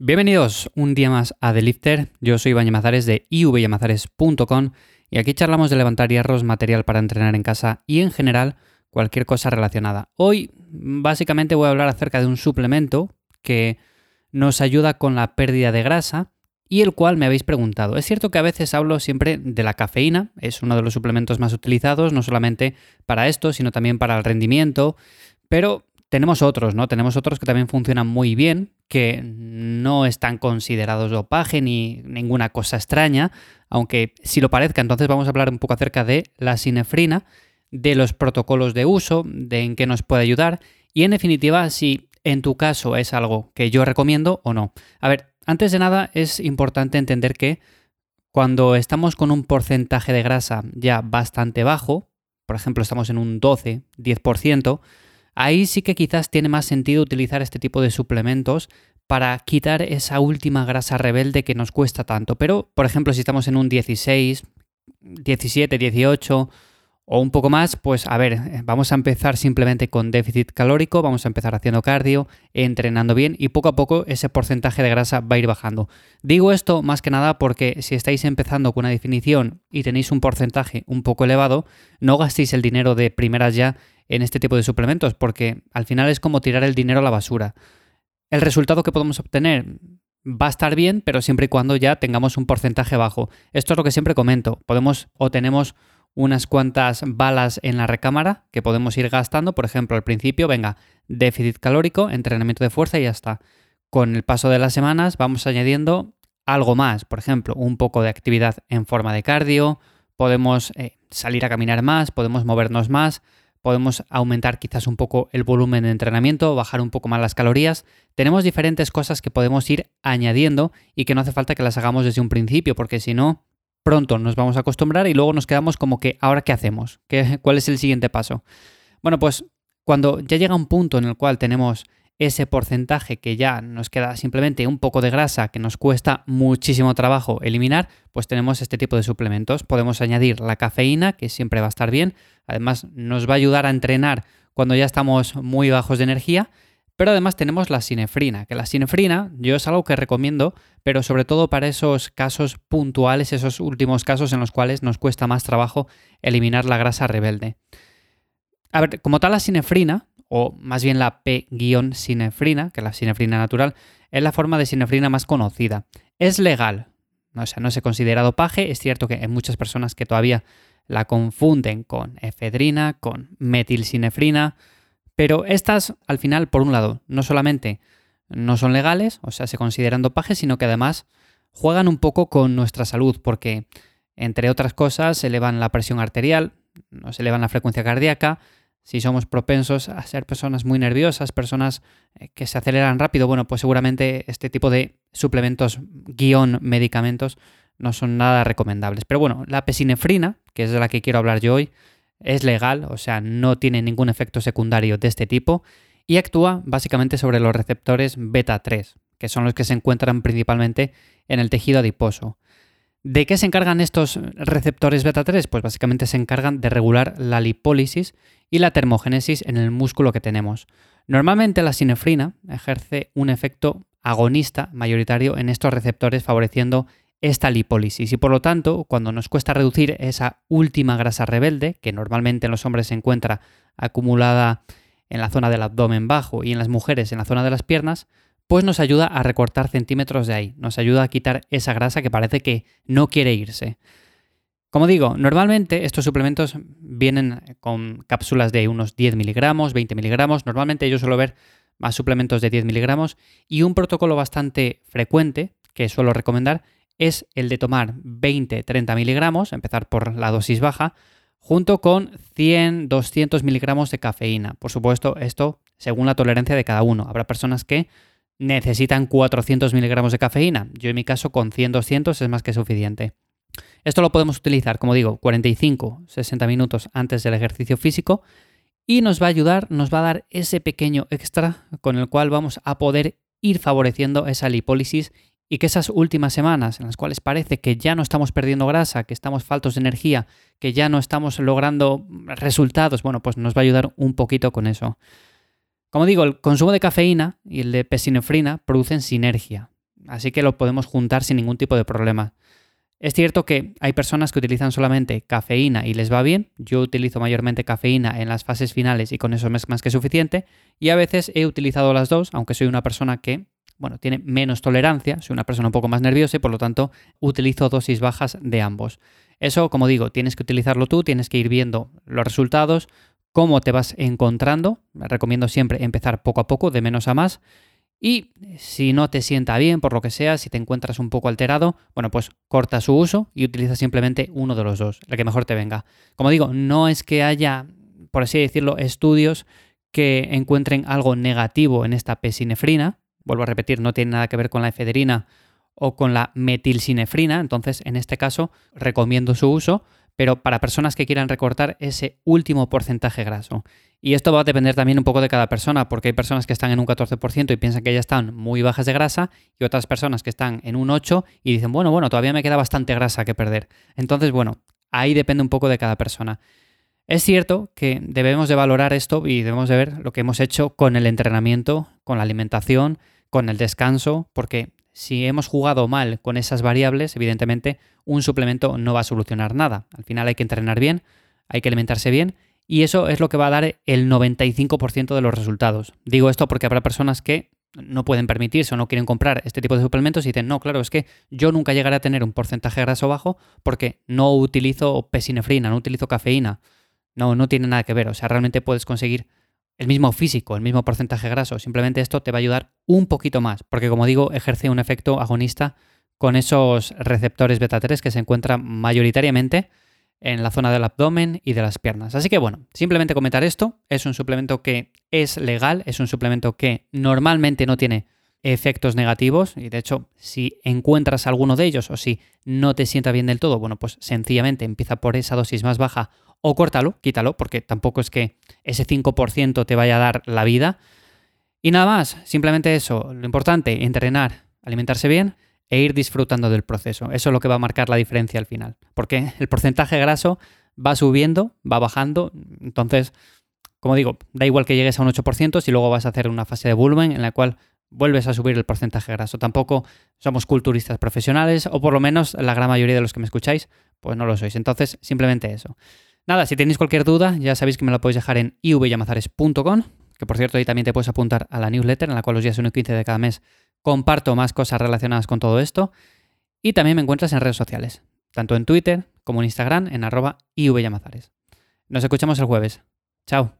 Bienvenidos un día más a The Lifter. Yo soy Iván Yamazares de ivyamazares.com y aquí charlamos de levantar hierros, material para entrenar en casa y en general cualquier cosa relacionada. Hoy básicamente voy a hablar acerca de un suplemento que nos ayuda con la pérdida de grasa y el cual me habéis preguntado. Es cierto que a veces hablo siempre de la cafeína, es uno de los suplementos más utilizados, no solamente para esto, sino también para el rendimiento, pero tenemos otros, ¿no? Tenemos otros que también funcionan muy bien, que no están considerados dopaje ni ninguna cosa extraña, aunque si lo parezca, entonces vamos a hablar un poco acerca de la sinefrina, de los protocolos de uso, de en qué nos puede ayudar y en definitiva si en tu caso es algo que yo recomiendo o no. A ver, antes de nada es importante entender que cuando estamos con un porcentaje de grasa ya bastante bajo, por ejemplo estamos en un 12, 10%, Ahí sí que quizás tiene más sentido utilizar este tipo de suplementos para quitar esa última grasa rebelde que nos cuesta tanto. Pero, por ejemplo, si estamos en un 16, 17, 18 o un poco más, pues a ver, vamos a empezar simplemente con déficit calórico, vamos a empezar haciendo cardio, entrenando bien y poco a poco ese porcentaje de grasa va a ir bajando. Digo esto más que nada porque si estáis empezando con una definición y tenéis un porcentaje un poco elevado, no gastéis el dinero de primeras ya en este tipo de suplementos, porque al final es como tirar el dinero a la basura. El resultado que podemos obtener va a estar bien, pero siempre y cuando ya tengamos un porcentaje bajo. Esto es lo que siempre comento. Podemos o tenemos unas cuantas balas en la recámara que podemos ir gastando. Por ejemplo, al principio, venga, déficit calórico, entrenamiento de fuerza y ya está. Con el paso de las semanas vamos añadiendo algo más. Por ejemplo, un poco de actividad en forma de cardio, podemos eh, salir a caminar más, podemos movernos más, podemos aumentar quizás un poco el volumen de entrenamiento, bajar un poco más las calorías. Tenemos diferentes cosas que podemos ir añadiendo y que no hace falta que las hagamos desde un principio, porque si no, pronto nos vamos a acostumbrar y luego nos quedamos como que, ¿ahora qué hacemos? ¿Qué, ¿Cuál es el siguiente paso? Bueno, pues cuando ya llega un punto en el cual tenemos ese porcentaje que ya nos queda simplemente un poco de grasa que nos cuesta muchísimo trabajo eliminar, pues tenemos este tipo de suplementos. Podemos añadir la cafeína, que siempre va a estar bien. Además, nos va a ayudar a entrenar cuando ya estamos muy bajos de energía. Pero además tenemos la sinefrina, que la sinefrina yo es algo que recomiendo, pero sobre todo para esos casos puntuales, esos últimos casos en los cuales nos cuesta más trabajo eliminar la grasa rebelde. A ver, como tal la sinefrina, o más bien la P-sinefrina, que es la sinefrina natural, es la forma de sinefrina más conocida. Es legal, o sea, no se considera dopaje, es cierto que hay muchas personas que todavía la confunden con efedrina, con metilsinefrina, pero estas al final, por un lado, no solamente no son legales, o sea, se consideran dopaje, sino que además juegan un poco con nuestra salud, porque entre otras cosas elevan la presión arterial, nos elevan la frecuencia cardíaca, si somos propensos a ser personas muy nerviosas, personas eh, que se aceleran rápido, bueno, pues seguramente este tipo de suplementos guion medicamentos no son nada recomendables. Pero bueno, la pesinefrina, que es de la que quiero hablar yo hoy, es legal, o sea, no tiene ningún efecto secundario de este tipo y actúa básicamente sobre los receptores beta 3, que son los que se encuentran principalmente en el tejido adiposo. ¿De qué se encargan estos receptores beta 3? Pues básicamente se encargan de regular la lipólisis y la termogénesis en el músculo que tenemos. Normalmente la sinefrina ejerce un efecto agonista mayoritario en estos receptores favoreciendo esta lipólisis. Y por lo tanto cuando nos cuesta reducir esa última grasa rebelde que normalmente en los hombres se encuentra acumulada en la zona del abdomen bajo y en las mujeres en la zona de las piernas, pues nos ayuda a recortar centímetros de ahí, nos ayuda a quitar esa grasa que parece que no quiere irse. Como digo, normalmente estos suplementos vienen con cápsulas de unos 10 miligramos, 20 miligramos, normalmente yo suelo ver más suplementos de 10 miligramos y un protocolo bastante frecuente que suelo recomendar es el de tomar 20-30 miligramos, empezar por la dosis baja, junto con 100-200 miligramos de cafeína. Por supuesto, esto según la tolerancia de cada uno. Habrá personas que necesitan 400 miligramos de cafeína. Yo en mi caso con 100-200 es más que suficiente. Esto lo podemos utilizar, como digo, 45-60 minutos antes del ejercicio físico y nos va a ayudar, nos va a dar ese pequeño extra con el cual vamos a poder ir favoreciendo esa lipólisis y que esas últimas semanas en las cuales parece que ya no estamos perdiendo grasa, que estamos faltos de energía, que ya no estamos logrando resultados, bueno, pues nos va a ayudar un poquito con eso. Como digo, el consumo de cafeína y el de pesinefrina producen sinergia. así que lo podemos juntar sin ningún tipo de problema. Es cierto que hay personas que utilizan solamente cafeína y les va bien. Yo utilizo mayormente cafeína en las fases finales y con eso es más que suficiente. Y a veces he utilizado las dos, aunque soy una persona que, bueno, tiene menos tolerancia, soy una persona un poco más nerviosa y por lo tanto utilizo dosis bajas de ambos. Eso, como digo, tienes que utilizarlo tú, tienes que ir viendo los resultados, cómo te vas encontrando. Recomiendo siempre empezar poco a poco, de menos a más. Y si no te sienta bien, por lo que sea, si te encuentras un poco alterado, bueno, pues corta su uso y utiliza simplemente uno de los dos, el que mejor te venga. Como digo, no es que haya, por así decirlo, estudios que encuentren algo negativo en esta pesinefrina. Vuelvo a repetir, no tiene nada que ver con la efedrina o con la metilsinefrina, entonces en este caso recomiendo su uso, pero para personas que quieran recortar ese último porcentaje graso. Y esto va a depender también un poco de cada persona, porque hay personas que están en un 14% y piensan que ya están muy bajas de grasa, y otras personas que están en un 8% y dicen, bueno, bueno, todavía me queda bastante grasa que perder. Entonces, bueno, ahí depende un poco de cada persona. Es cierto que debemos de valorar esto y debemos de ver lo que hemos hecho con el entrenamiento, con la alimentación, con el descanso, porque si hemos jugado mal con esas variables, evidentemente un suplemento no va a solucionar nada. Al final hay que entrenar bien, hay que alimentarse bien y eso es lo que va a dar el 95% de los resultados. Digo esto porque habrá personas que no pueden permitirse o no quieren comprar este tipo de suplementos y dicen, no, claro, es que yo nunca llegaré a tener un porcentaje graso bajo porque no utilizo pesinefrina, no utilizo cafeína. No, no tiene nada que ver. O sea, realmente puedes conseguir el mismo físico, el mismo porcentaje graso. Simplemente esto te va a ayudar un poquito más, porque como digo, ejerce un efecto agonista con esos receptores beta 3 que se encuentran mayoritariamente en la zona del abdomen y de las piernas. Así que bueno, simplemente comentar esto. Es un suplemento que es legal, es un suplemento que normalmente no tiene efectos negativos y de hecho si encuentras alguno de ellos o si no te sienta bien del todo, bueno, pues sencillamente empieza por esa dosis más baja o córtalo, quítalo, porque tampoco es que ese 5% te vaya a dar la vida. Y nada más, simplemente eso, lo importante, entrenar, alimentarse bien e ir disfrutando del proceso. Eso es lo que va a marcar la diferencia al final. Porque el porcentaje graso va subiendo, va bajando. Entonces, como digo, da igual que llegues a un 8% si luego vas a hacer una fase de volumen en la cual vuelves a subir el porcentaje graso. Tampoco somos culturistas profesionales, o por lo menos la gran mayoría de los que me escucháis, pues no lo sois. Entonces, simplemente eso. Nada, si tenéis cualquier duda, ya sabéis que me la podéis dejar en ivyamazares.com, que por cierto ahí también te puedes apuntar a la newsletter en la cual los días 1 y 15 de cada mes comparto más cosas relacionadas con todo esto. Y también me encuentras en redes sociales, tanto en Twitter como en Instagram en arroba ivyamazares. Nos escuchamos el jueves. Chao.